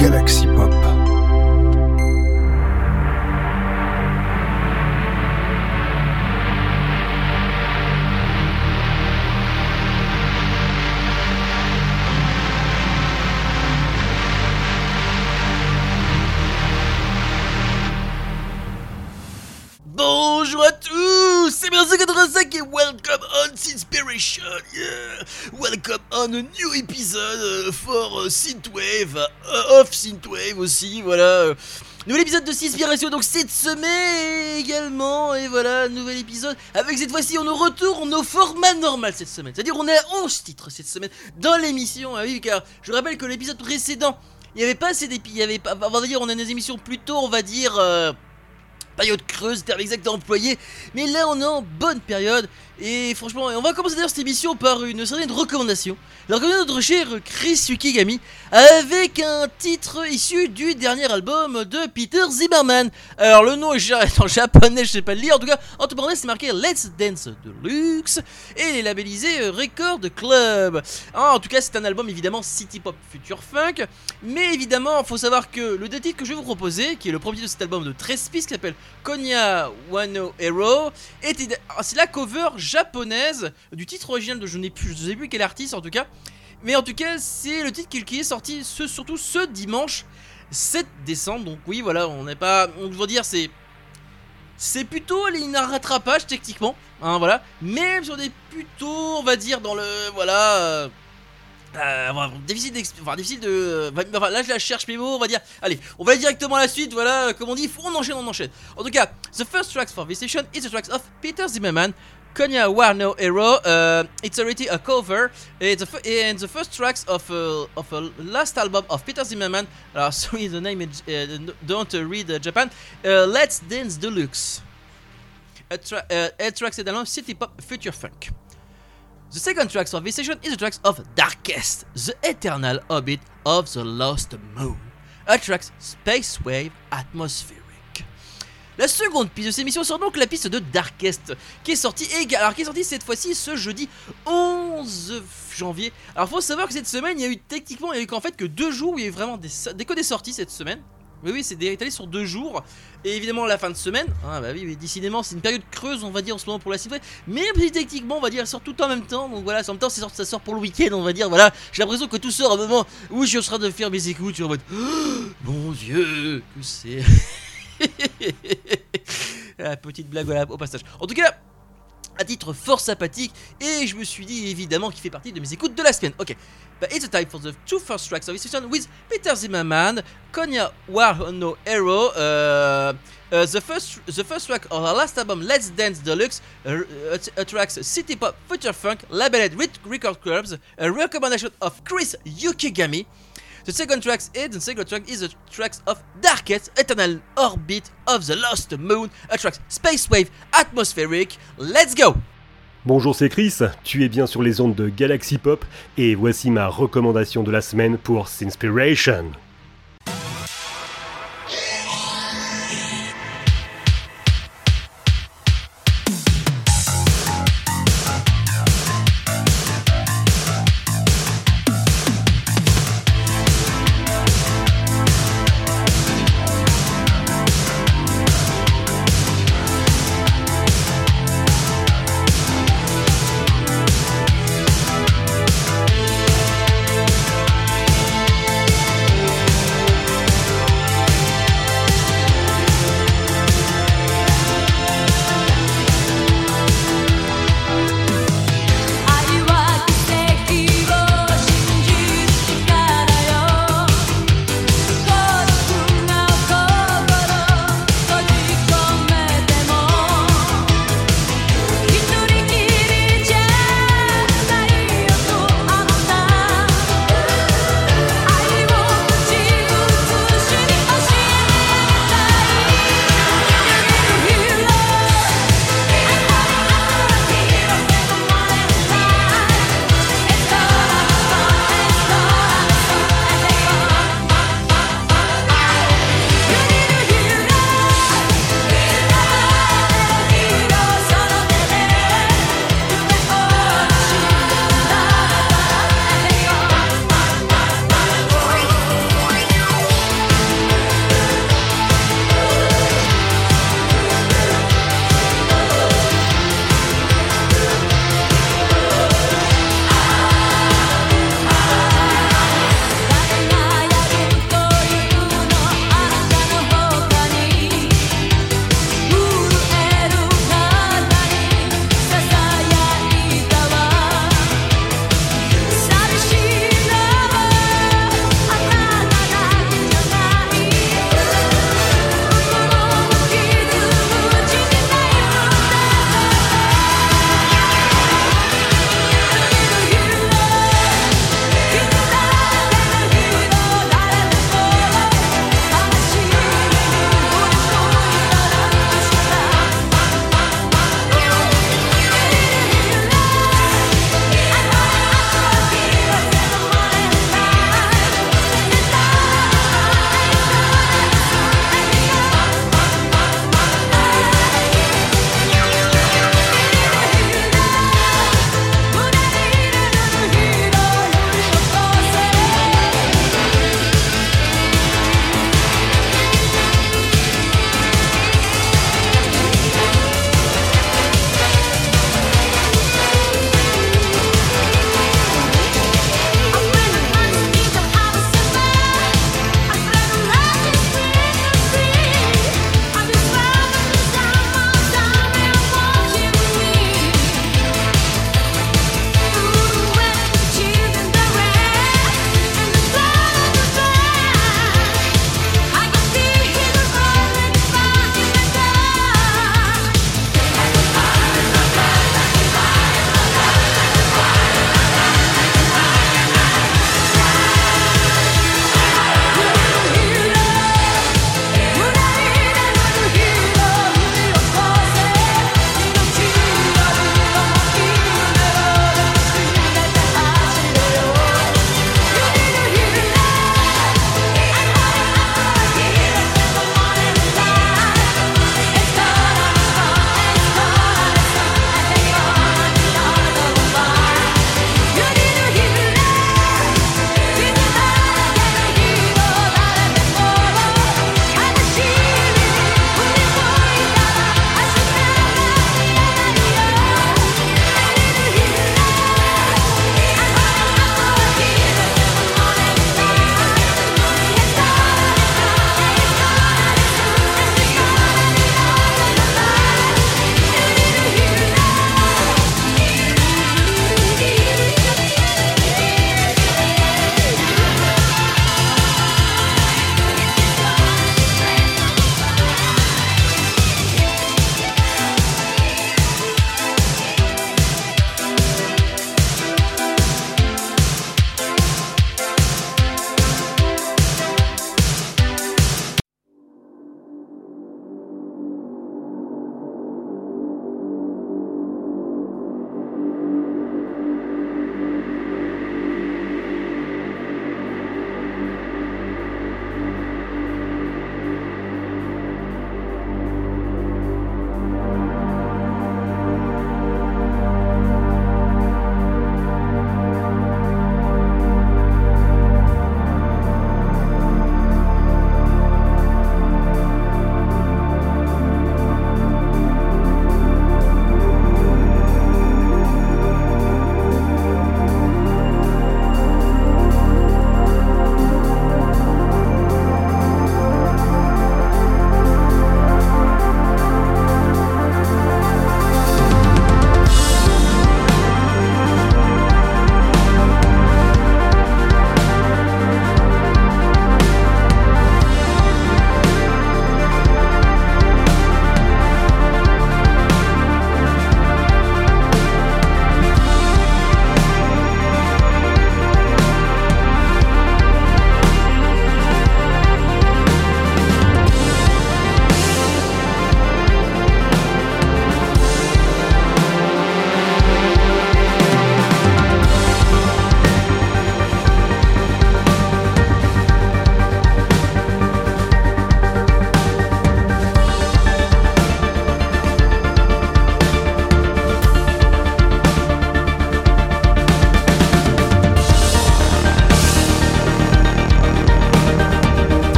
Galaxy Pop. Bonjour à tous, c'est Merci85 et welcome on Sinspiration, yeah. Welcome on a new episode uh, for uh, Synthwave, uh, of Synthwave aussi, voilà. euh. Nouvel épisode de Sinspiration donc cette semaine également, et voilà, nouvel épisode. Avec cette fois-ci, on nous retourne au format normal cette semaine. C'est-à-dire on est à 11 titres cette semaine dans l'émission, ah oui, car je rappelle que l'épisode précédent, il n'y avait pas assez d'épis, il y avait pas, on va dire, on a des émissions plutôt, on va dire... euh, période creuse, terme exact employé, mais là on est en bonne période, et franchement, on va commencer d'ailleurs cette émission par une certaine recommandation. La recommandation de notre cher Chris Yukigami, avec un titre issu du dernier album de Peter Zimmerman. Alors le nom est en japonais, je sais pas le lire, en tout cas, en tout cas c'est marqué Let's Dance Deluxe, et il est labellisé Record Club. Ah, en tout cas c'est un album évidemment City Pop Future Funk, mais évidemment, il faut savoir que le deux titres que je vais vous proposer, qui est le premier de cet album de 13 pistes, qui s'appelle Konya Wano Hero, ah, c'est la cover japonaise du titre original de je n'ai plus, je sais plus quel artiste en tout cas, mais en tout cas c'est le titre qui, est sorti ce, surtout ce dimanche 7 décembre. Donc oui, voilà, on n'est pas, on doit dire c'est c'est plutôt une rattrapage techniquement, hein, voilà, même si on est plutôt, on va dire dans le voilà. euh, euh, difficile enfin, difficile de enfin, là je la cherche mes mots on va dire allez on va directement à la suite voilà euh, comme on dit on enchaîne on enchaîne en tout cas the first tracks for this session is the tracks of Peter Zimmerman Konya War No Hero uh, it's already a cover it's a f- and the first tracks of uh, of a last album of Peter Zimmerman uh, sorry the name is, uh, don't uh, read uh, Japan uh, Let's Dance Deluxe a tra- uh, a également City Pop Future Funk The second track of this session is the track of Darkest, the eternal orbit of the lost moon. A track Space Wave Atmospheric. La seconde piste de cette émission sera donc la piste de Darkest, qui est sortie alors qui est sortie cette fois-ci ce jeudi 11 janvier. Alors faut savoir que cette semaine il y a eu techniquement il y a eu qu'en fait que deux jours où il y a eu vraiment des, des sorties cette semaine. Oui oui c'est étalé sur deux jours et évidemment la fin de semaine. Ah bah oui, oui décidément c'est une période creuse on va dire en ce moment pour la cible mais techniquement, on va dire, elle sort tout en même temps. Donc voilà, en même temps, ça sort, ça sort pour le week-end, on va dire. Voilà, j'ai l'impression que tout sort à un moment où je suis de faire mes écoutes. Je mon Dieu, que c'est? La petite blague au passage. En tout cas, à titre fort sympathique, et je me suis dit évidemment qu'il fait partie de mes écoutes de la semaine. Ok, but it's a time for the two first tracks of this session with Peter Zimmerman, Konya War No Hero. Uh, uh, the first, the first track of our last album, Let's Dance Deluxe, uh, attracts city pop, future funk, labeled with record clubs, a recommendation of Chris Yukigami. The second track is the second track is the tracks of Darkest Eternal Orbit of the Lost Moon, a track Space Wave Atmospheric. Let's go! Bonjour, c'est Chris, tu es bien sur les ondes de Galaxy Pop et voici ma recommandation de la semaine pour Sinspiration.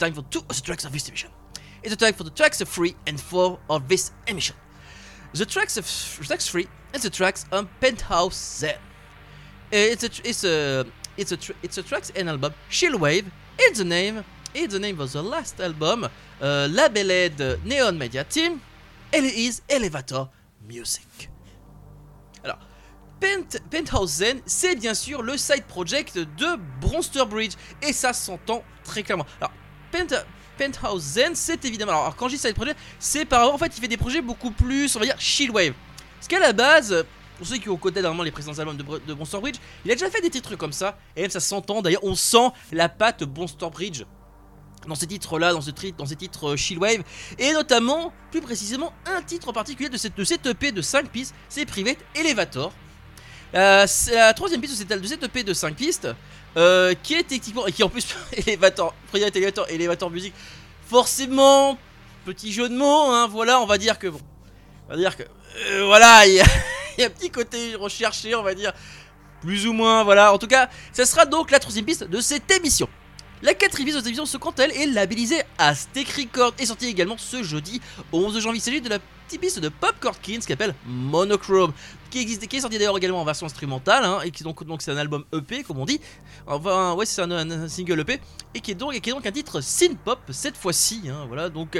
Time for two of the tracks of this emission. It's the time for the tracks of three and four of this emission. The tracks of tracks three and the tracks on Penthouse Zen. Uh, It's a it's a it's a it's a tracks and album Chillwave. It's the name it's the name of the last album uh, labeled Neon Media Team. And it is Elevator Music. Alors, Pent- Penthouse Zen, c'est bien sûr le side project de Bronster Bridge. Et ça s'entend très clairement. Alors, Pent- Penthouse Zen, c'est évidemment. Alors, quand je dis side project, c'est par en fait, il fait des projets beaucoup plus, on va dire, chillwave. Parce qu'à la base, pour ceux qui ont côté normalement les précédents albums de, de Bronster Bridge, il a déjà fait des titres comme ça. Et même ça s'entend. D'ailleurs, on sent la patte Bronster Bridge dans ces titres-là, dans, ce tri- dans ces titres euh, Chillwave, et notamment, plus précisément, un titre en particulier de cette, de EP de 5 pistes, c'est Private Elevator. Euh, la troisième piste de cette, de cette EP de 5 pistes, euh, qui est techniquement, et qui en plus, Elevator, Private Elevator, Elevator Music, forcément, petit jeu de mots, hein, voilà, on va dire que, bon, on va dire que, euh, voilà, il y, a- un petit côté recherché, on va dire, plus ou moins, voilà, en tout cas, ça sera donc la troisième piste de cette émission. La quatrième piste de cette émission, ce à elle, est labellisée Aztec Record et sortie également ce jeudi 11 janvier. Il s'agit de la piste de Popcorn Kings qui s'appelle Monochrome, qui, existe, qui est sortie d'ailleurs également en version instrumentale, hein, et qui donc donc c'est un album EP comme on dit. Enfin, ouais, c'est un, single EP et qui est donc, qui est donc un titre synth-pop cette fois-ci. hein, voilà, donc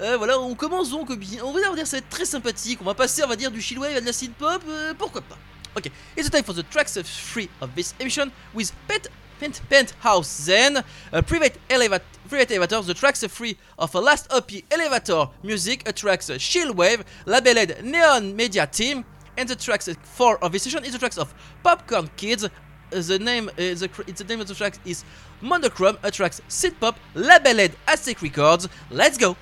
euh, voilà, on commence donc. On va dire, ça va être très sympathique. On va passer, on va dire du chillwave à de la synth-pop, euh, pourquoi pas. Ok, it's time for the tracks of three of this emission with Pet Pent Penthouse Zen, private elevator, private elevator, the tracks are free of a last EP elevator music, a tracks uh, Chillwave, labeled Neon Media Team, and the tracks uh, four of this session is the tracks of Popcorn Kids. The name, uh, the, the name of the track is Monochrome, a synth pop, labeled Aztec Records. Let's go.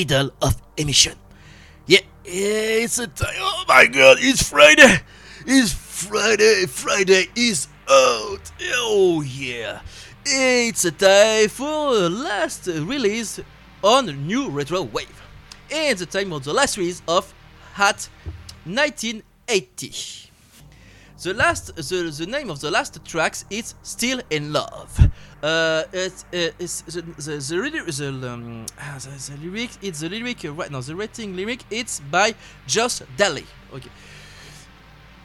Middle of emission. Yeah, it's a time. Oh my god, it's Friday! It's Friday! Friday is out! Oh yeah! It's a time for the last release on New Retro Wave. And the time of the last release of Hat 1980. The last, the, the name of the last tracks is Still in Love. Uh, it's, uh, it's the, the, the, the, um, ah, the, the lyric, it's the lyric, uh, right now, the rating lyric, it's by Josh Daly. Ok.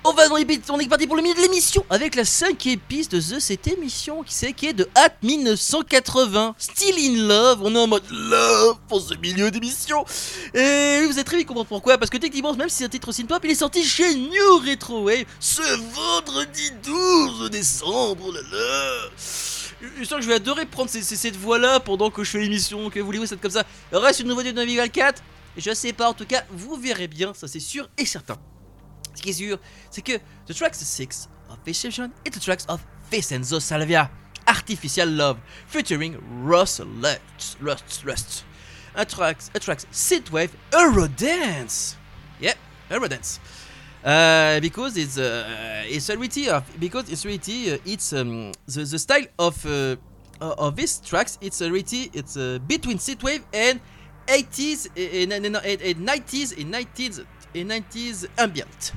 On va dans les on est parti pour le milieu de l'émission avec la cinquième piste de cette émission qui c'est qui est de Hat 1980, Still in Love, on est en mode love pour ce milieu d'émission. Et vous êtes très vite comprendre pourquoi, parce que techniquement, même si c'est un titre synth-pop, il est sorti chez New Retro Wave ce vendredi 12 décembre, là là. Je sens que je vais adorer prendre cette voix-là pendant que je fais l'émission, que voulez-vous, c'est comme ça. Reste une nouveauté de Navigal 4 Je sais pas, en tout cas, vous verrez bien, ça c'est sûr et certain. Ce qui est sûr, c'est que The Tracks 6 of Vision et The Tracks of Vincenzo Salvia, Artificial Love, featuring Ross Lutz. Rust, Rust. A tracks, a tracks Synthwave Eurodance. Yeah, Eurodance. Uh, because it's uh, it's reality of because it's reality uh, it's um, the, the style of uh, of these tracks it's reality it's uh, between synthwave and 80s and, and, and, and 90s and 90s and 90s ambient.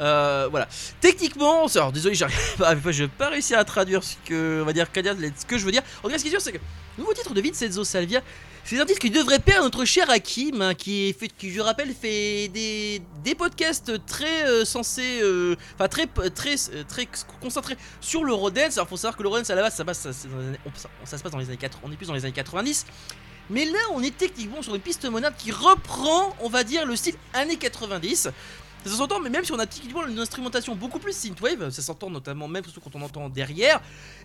Euh, voilà. Techniquement, alors désolé, je vais pas réussir à traduire ce que on va dire ce que je veux dire. En tout cas, ce qui est sûr, c'est que le nouveau titre de Vincenzo Salvia, c'est un titre qui devrait perdre notre cher Hakim, hein, qui, fait, qui, je rappelle, fait des, des podcasts très euh, censés, euh, enfin très, très, euh, très concentrés sur le Rodens. Alors, faut savoir que le Rodens à la base, ça, passe, ça se passe dans les années 80, on est plus dans les années 90. Mais là, on est techniquement sur une piste monade qui reprend, on va dire, le style années 90. Ça s'entend, mais même si on a techniquement une instrumentation beaucoup plus synthwave, ça s'entend notamment même surtout quand on entend derrière.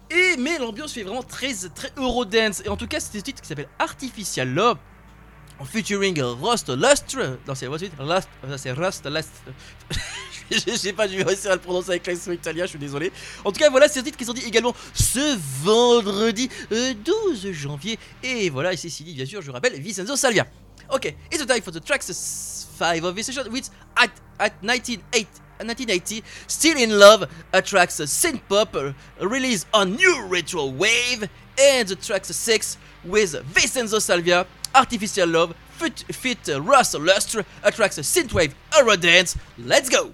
Et mais l'ambiance fait vraiment très très Eurodance. Et en tout cas, c'est un titre qui s'appelle Artificial Love. Featuring Rust Lustre. Non, c'est Rust Lust. C'est Rust. Je sais pas, je vais réussir à le prononcer avec l'accent italien, je suis désolé. En tout cas, voilà, c'est un titre qui est sorti également ce vendredi euh, 12 janvier. Et voilà, et c'est Cécile, bien sûr, je rappelle, Vincenzo Salvia. Ok, it's a time for the tracks 5 of this session, which at, at 1980, 1980 Still in Love, a tracks synth pop released on New Retro Wave, and the tracks 6 with Vincenzo Salvia, Artificial Love, Fit, fit uh, Russ Lustre, a tracks synthwave Eurodance. Let's go!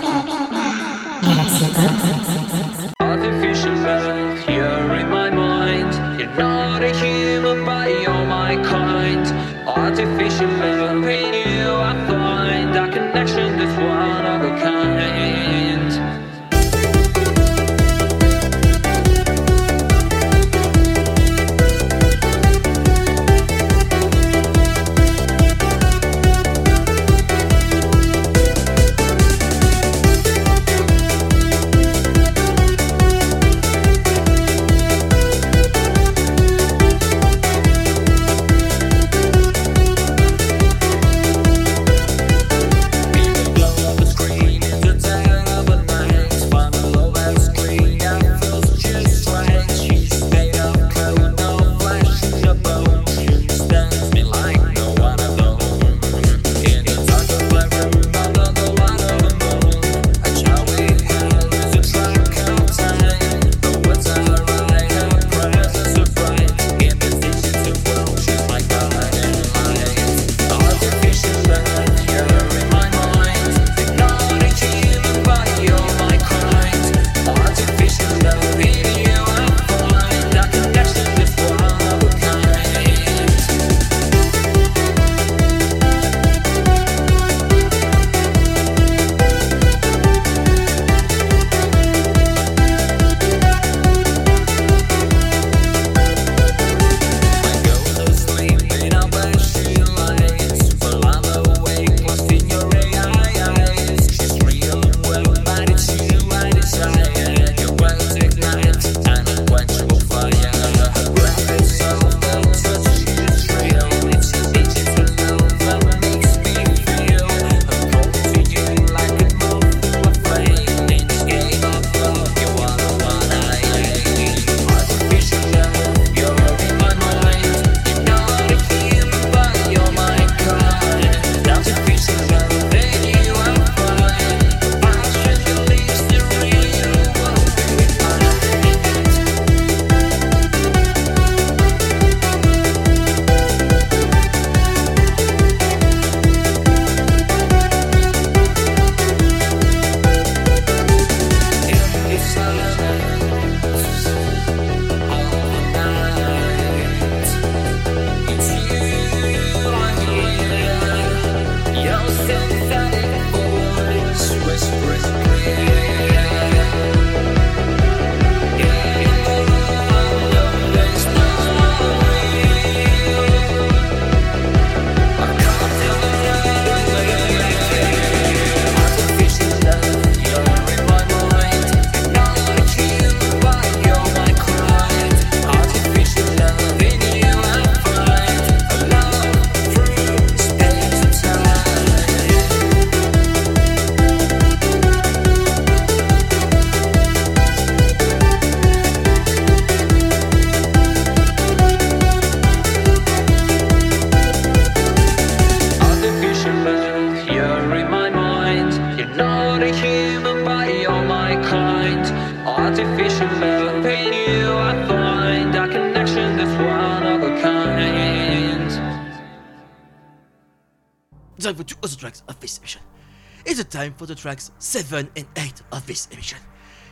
time for the tracks 7 and 8 of this emission.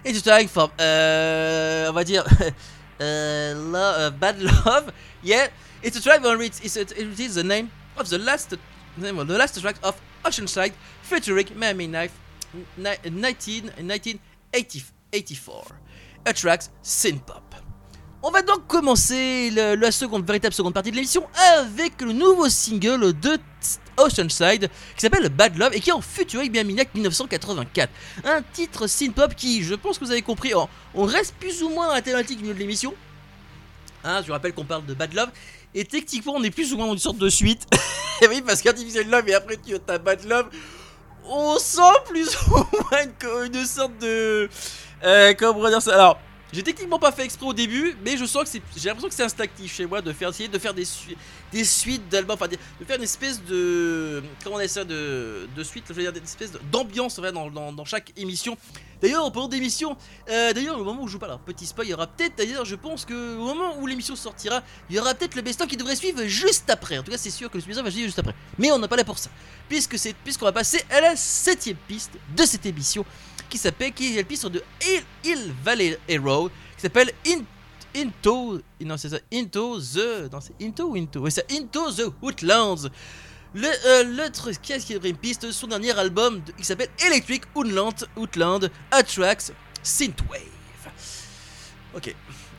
It's a time from, uh, on va dire, uh, Bad Love. Yeah, it's a track on it, it's a, it is the name of the last name of the last track of Oceanside featuring Miami Knife ni- 19, 1984. A track synth-pop. On va donc commencer la seconde, véritable seconde partie de l'émission avec le nouveau single de Oceanside qui s'appelle Bad Love et qui est en futur avec Miaminac 1984. Un titre synth-pop qui, je pense que vous avez compris, on, reste plus ou moins dans la thématique de l'émission. Hein, je vous rappelle qu'on parle de Bad Love et techniquement on est plus ou moins dans une sorte de suite. et oui, parce qu'Artificial Love et après tu as Bad Love, on sent plus ou moins une, sorte de. Euh, comment dire ça? Alors, J'ai techniquement pas fait exprès au début, mais je sens que c'est. J'ai l'impression que c'est instinctif chez moi de faire essayer de faire des, des suites d'albums, enfin de faire une espèce de. Comment on appelle ça de, de suite, je veux dire, une espèce d'ambiance ouais, dans, dans, dans chaque émission. D'ailleurs, en parlant d'émission, euh, d'ailleurs, au moment où je joue pas, alors petit spoil, il y aura peut-être, d'ailleurs, je pense que au moment où l'émission sortira, il y aura peut-être le best-of qui devrait suivre juste après. En tout cas, c'est sûr que le best-of va suivre juste après. Mais on n'a pas là pour ça, puisque c'est puisqu'on va passer à la septième piste de cette émission, qui s'appelle, qui est la piste de Hill, Hill Valley Hero, qui s'appelle In- Into, non c'est Into the, non c'est Into ou Into, ouais c'est Into the Woodlands. Le, euh, truc, qui est une piste? Son dernier album qui s'appelle Electric Woodland, Woodland Attracts Synthwave. Ok.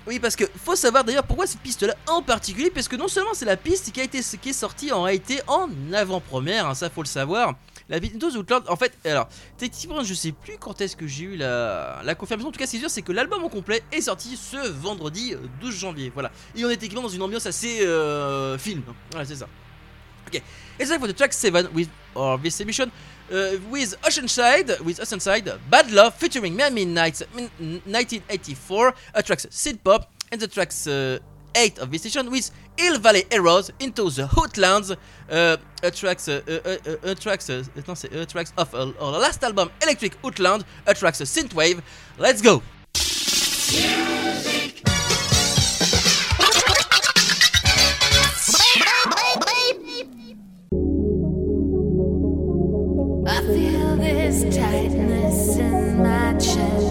Oui, parce que faut savoir d'ailleurs pourquoi cette piste-là en particulier, parce que non seulement c'est la piste qui a été qui est sortie en réalité en avant-première, hein, ça faut le savoir. La Windows Outland, en fait, alors, techniquement, je sais plus quand est-ce que j'ai eu la, confirmation. En tout cas, c'est sûr, c'est que l'album au complet est sorti ce vendredi euh, 12 janvier. Voilà. Et on est techniquement dans une ambiance assez euh, film. Voilà, c'est ça. Ok. It's time for the track 7 with or this emission with Oceanside, with Oceanside, Bad Love featuring Miami Nights min- 1984, a tracks Synth Pop, and the tracks uh, 8 of this session with Hill Valley Heroes into the Hootlands, uh, a tracks, uh, uh, uh, uh, tracks, uh, uh, of uh, our last album Electric Hootland, a tracks uh, Synthwave. Let's go! Tightness in my chest.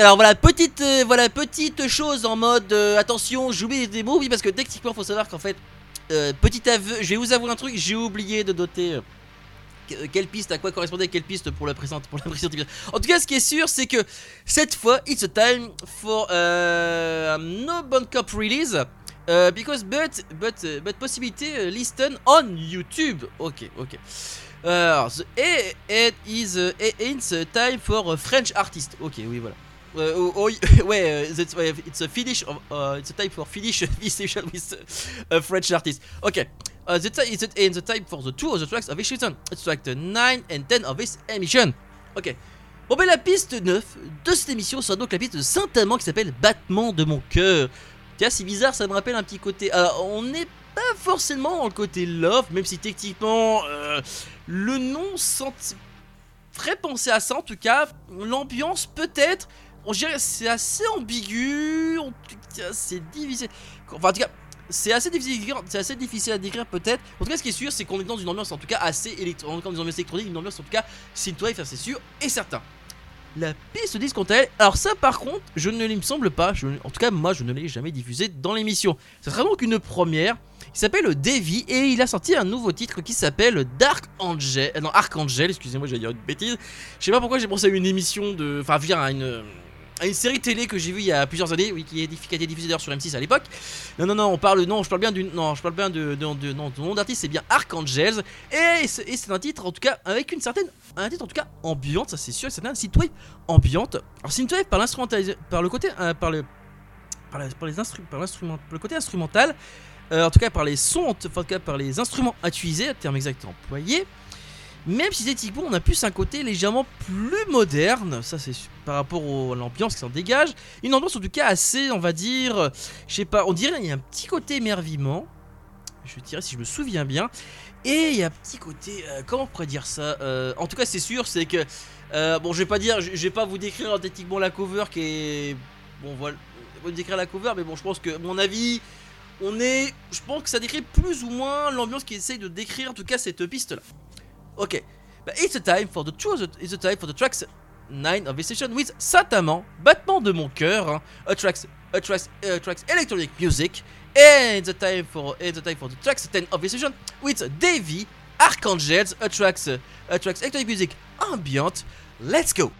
alors voilà, petite, euh, voilà, petite chose en mode euh, attention, j'oublie des mots, oui, parce que techniquement, faut savoir qu'en fait, euh, petit aveu, je vais vous avouer un truc, j'ai oublié de noter. euh, que- quelle piste, à quoi correspondait quelle piste pour la présente, pour la présente. En tout cas, ce qui est sûr, c'est que cette fois, it's a time for uh, no bon cop release. uh, because but but uh, but possibility uh, listen on YouTube. Ok, ok. Uh, the, et it is uh, it's a time for a French artist. Ok, oui voilà. Euh, oh, oh, ouais, euh, that's why it's a finish. Of, uh, it's a time for finish this session with uh, a French artist. Okay. Uh, the time is in the time for the two of the tracks of this season. It's track 9 and 10 of this emission. Ok. Bon ben la piste 9 de cette émission sera donc la piste de Saint-Amand qui s'appelle Battement de mon cœur. Tiens, c'est bizarre, ça me rappelle un petit côté. Alors, on n'est pas forcément dans le côté love, même si techniquement euh, le nom sent... ferait penser à ça. En tout cas, l'ambiance peut-être. On dirait c'est assez ambigu. En c'est difficile. Enfin, en tout cas, c'est assez difficile à décrire, peut-être. En tout cas, ce qui est sûr, c'est qu'on est dans une ambiance en tout cas assez électronique, dans une ambiance électronique, une ambiance en tout cas synthwave, c'est sûr et certain. La piste disque quant alors ça par contre, je ne il me semble pas, en tout cas moi je ne l'ai jamais diffusé dans l'émission. Ce sera donc une première. Il s'appelle Davy et il a sorti un nouveau titre qui s'appelle Dark Angel, euh, non Archangel, excusez-moi, j'allais dire une bêtise. Je sais pas pourquoi j'ai pensé à une émission de, enfin, à une une série télé que j'ai vue il y a plusieurs années, oui, qui, est, qui a été diffusée d'ailleurs sur M6 à l'époque. Non, non, non, on parle, non, je parle bien du, non, je parle bien de, de, de- non, nom d'artiste, c'est bien Archangels, et c'est un titre, en tout cas, avec une certaine, un titre en tout cas ambiante, ça c'est sûr, c'est un synthwave ambiante. Alors synthwave par l'instrumental, par le côté, euh, par le, par, les par l'instrument, le côté instrumental, euh, en tout cas par les sons, en tout cas par les instruments à utiliser, terme exact employé. Même si techniquement on a plus un côté légèrement plus moderne, ça c'est par rapport à l'ambiance qui s'en dégage, une ambiance en tout cas assez, on va dire, euh, je sais pas, on dirait il y a un petit côté émerveillement, je dirais si je me souviens bien, et il y a un petit côté, euh, comment on pourrait dire ça Euh, En tout cas c'est sûr, c'est que, bon je vais pas dire, je vais pas vous décrire techniquement la cover qui est, bon voilà, vous décrire la cover, mais bon je pense que mon avis, on est, je pense que ça décrit plus ou moins l'ambiance qui essaye de décrire en tout cas cette piste là. Ok, Bah, it's a time for the two the, it's a time for the tracks 9 of this session with Sataman, battement de mon cœur, hein, a tracks, a tracks, a tracks electronic music, and a time for, it's a time for the tracks 10 of this session with Davy, Archangels, a tracks, a tracks electronic music ambient. Let's go.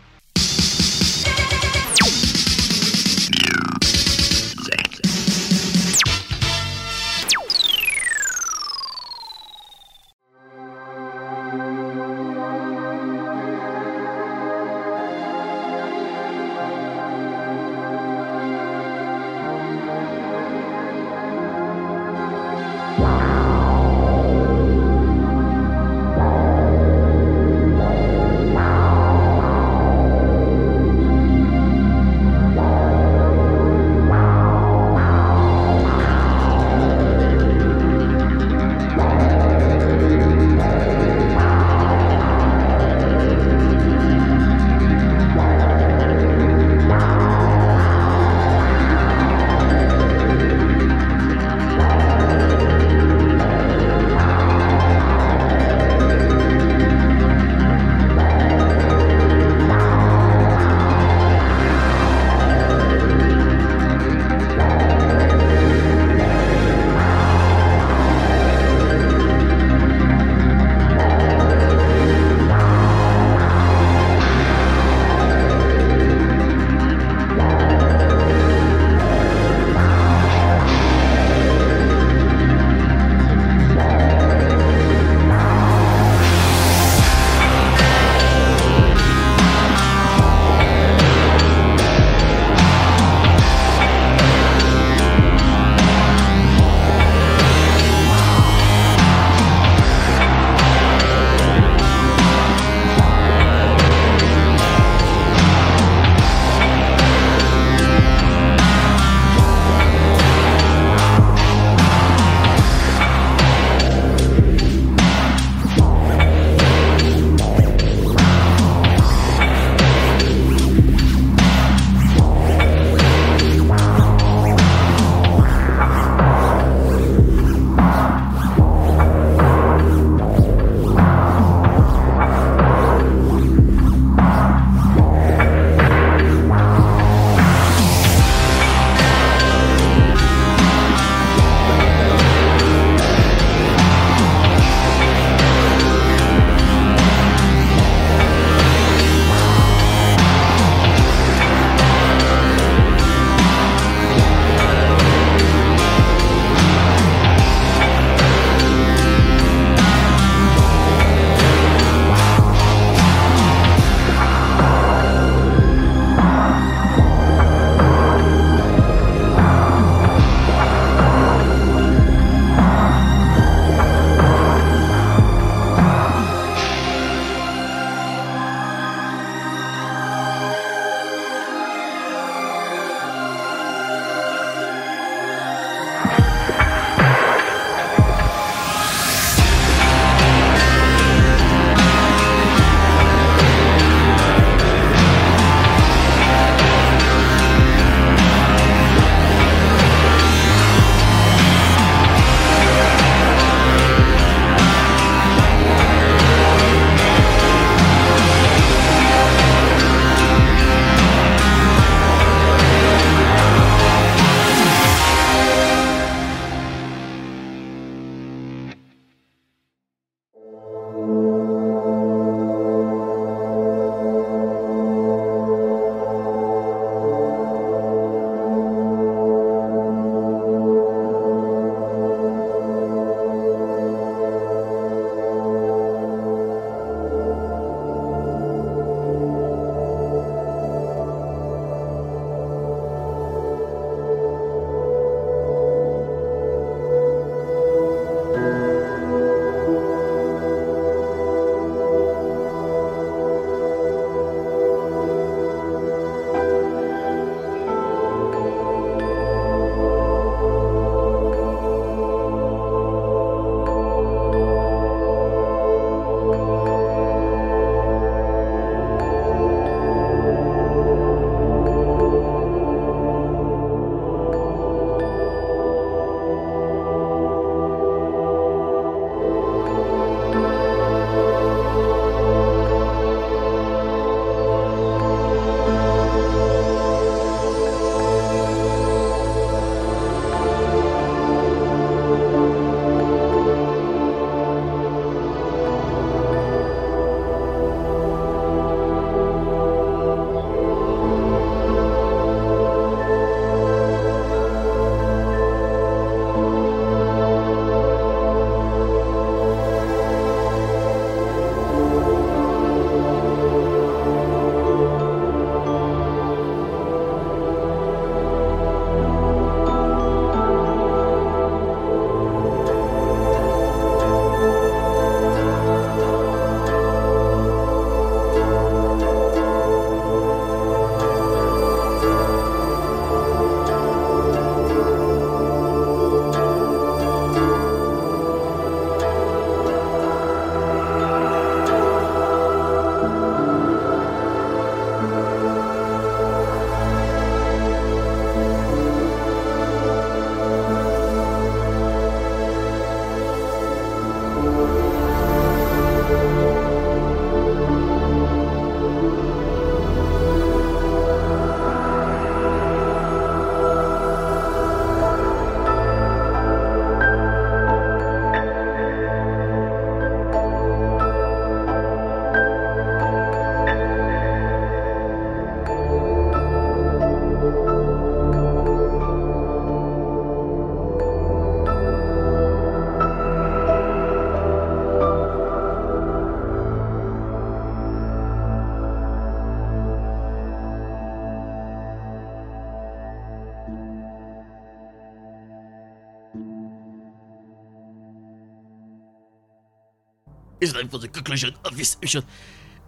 It's time for the conclusion of this mission.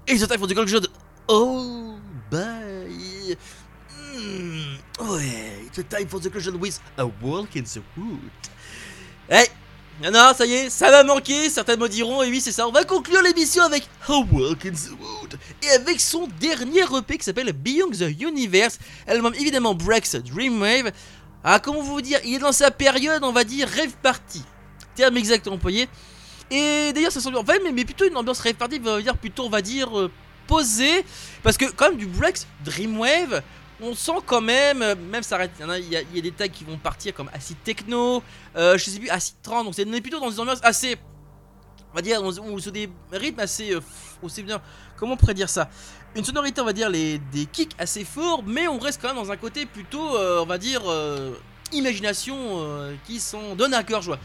It's time for the conclusion. Oh, bye. Hmm, ouais, it's time for the conclusion with a walk in the wood. Hey, non, non, ça y est, ça va manquer, certains me diront, et oui, c'est ça. On va conclure l'émission avec A Walk in the Wood. Et avec son dernier EP qui s'appelle Beyond the Universe. Elle-même, évidemment, Breaks Dreamwave. Ah, comment vous dire, il est dans sa période, on va dire, rêve party. Terme exact employé. Et d'ailleurs, ça semble. En fait, mais, plutôt une ambiance party, on va dire plutôt, on va dire, euh, posée. Parce que, quand même, du Breaks Dreamwave, on sent quand même, euh, même ça arrête, il y, a, des tags qui vont partir comme acid techno, euh, je sais plus, acid trance, donc c'est on est plutôt dans des ambiances assez, on va dire, on- sur des rythmes assez, euh, aussi bien, comment on pourrait dire ça? Une sonorité, on va dire, les, des kicks assez forts, mais on reste quand même dans un côté plutôt, on va dire, imagination qui s'en donne à cœur joie.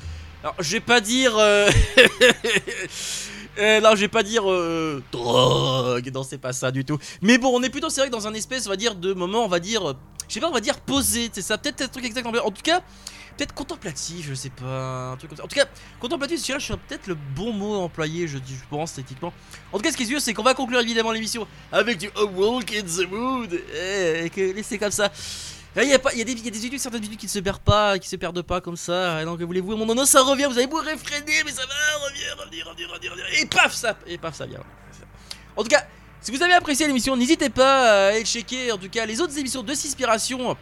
Alors, je vais pas dire. euh, euh, non, je vais pas dire euh, drogue. Non, c'est pas ça du tout. Mais bon, on est plutôt, c'est vrai, dans un espèce, on va dire, de moment, on va dire. euh, Je sais pas, on va dire posé. C'est ça, peut-être un truc exact. En tout cas, peut-être contemplatif, je sais pas. Un truc comme ça. En tout cas, contemplatif, c'est là, je suis peut-être le bon mot employé, je, je pense, esthétiquement. En tout cas, ce qui est sûr, c'est qu'on va conclure évidemment l'émission avec du A Walk in the Mood. Eh, et que laissez comme ça. Il y, y y a des études, certaines études qui ne se perdent pas, qui se perdent pas comme ça. Et donc, voulez-vous, mon nono, ça revient. Vous avez beau réfréner, mais ça va, revient, revient, revient, revient. Et paf, ça, et paf, ça vient. En tout cas, si vous avez apprécié l'émission, n'hésitez pas à aller checker, en tout cas, les autres émissions de Cispiration.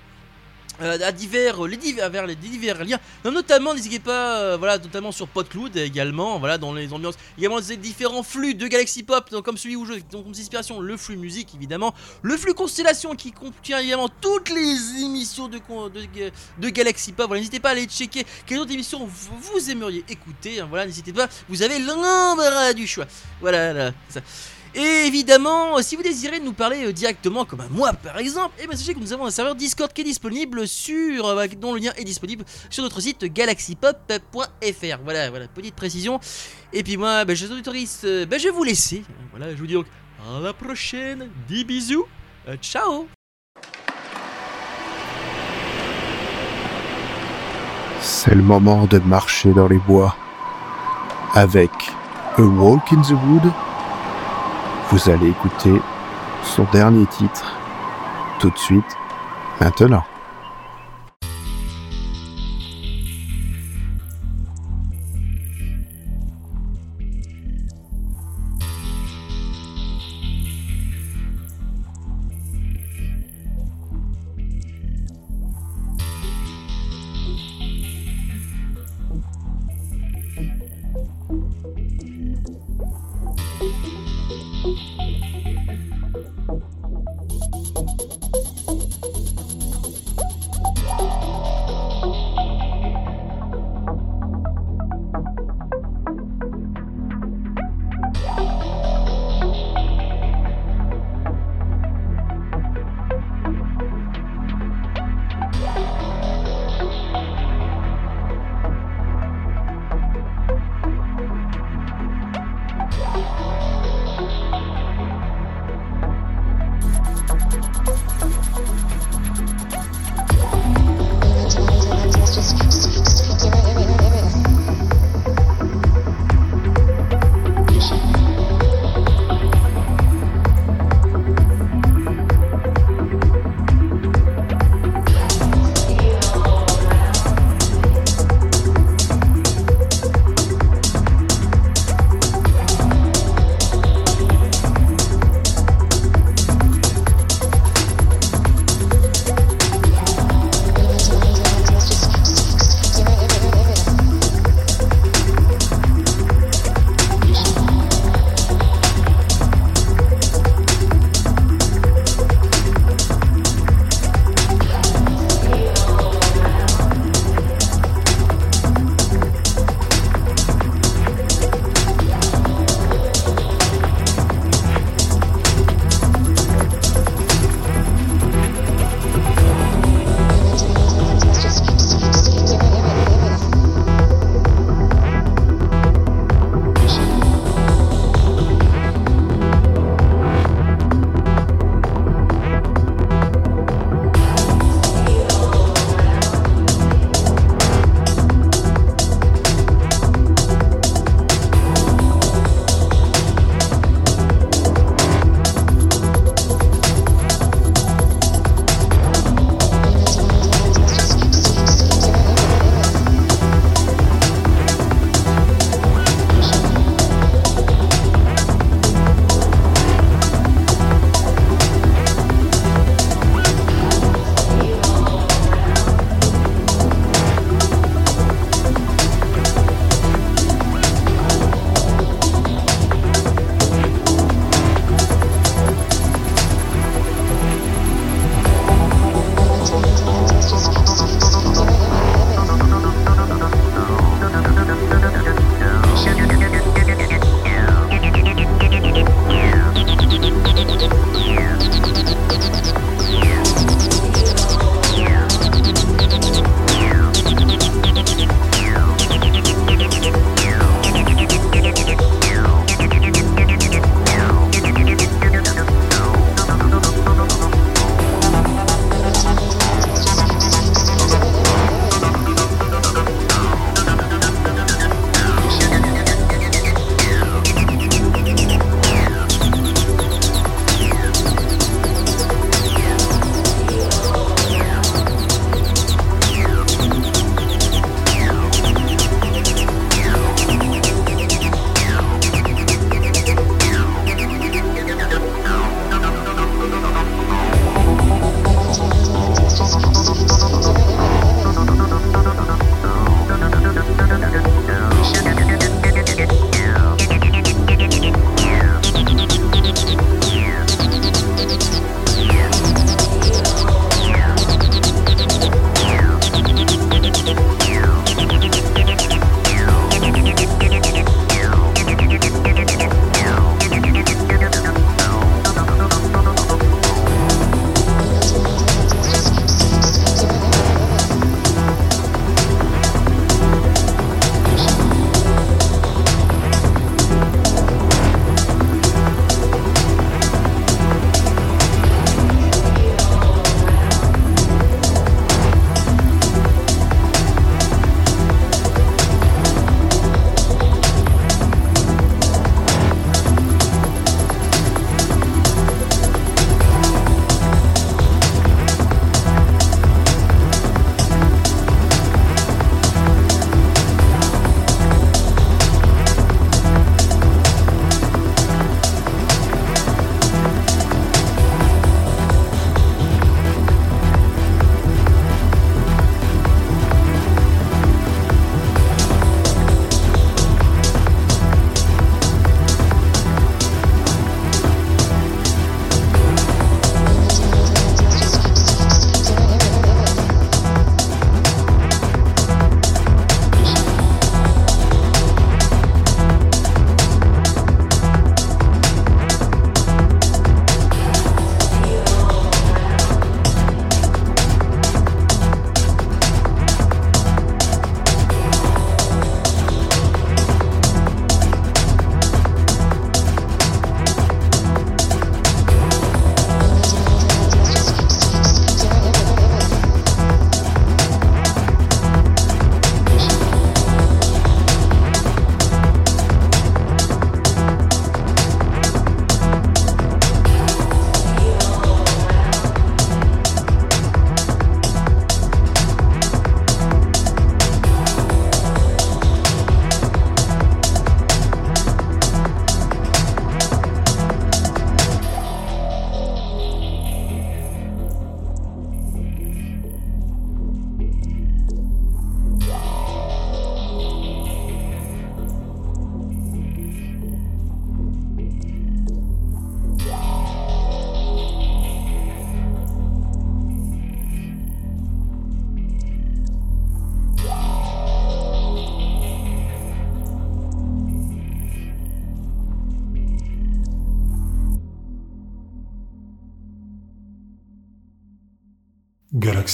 Euh, à divers, les divers, vers les divers liens, notamment n'hésitez pas, euh, voilà, notamment sur Podcloud également, voilà, dans les ambiances, également les différents flux de Galaxy Pop, donc comme celui où je, donc comme inspiration, le flux musique évidemment, le flux Constellation qui contient évidemment toutes les émissions de, de, Galaxy Pop. N'hésitez pas à aller checker quelles autres émissions vous, aimeriez écouter. hein, voilà, n'hésitez pas, vous avez l'embarras du choix. Voilà, là, ça. Et évidemment, si vous désirez nous parler euh, directement, comme à moi par exemple, et bien sachez que nous avons un serveur Discord qui est disponible sur, euh, dont le lien est disponible sur notre site galaxypop.fr. Voilà, voilà, petite précision. Et puis moi, ben, je, autorise, euh, ben, je vais vous laisser. Voilà, je vous dis donc à la prochaine. Des bisous. Ciao. C'est le moment de marcher dans les bois. Avec A Walk in the Wood, vous allez écouter son dernier titre tout de suite, maintenant.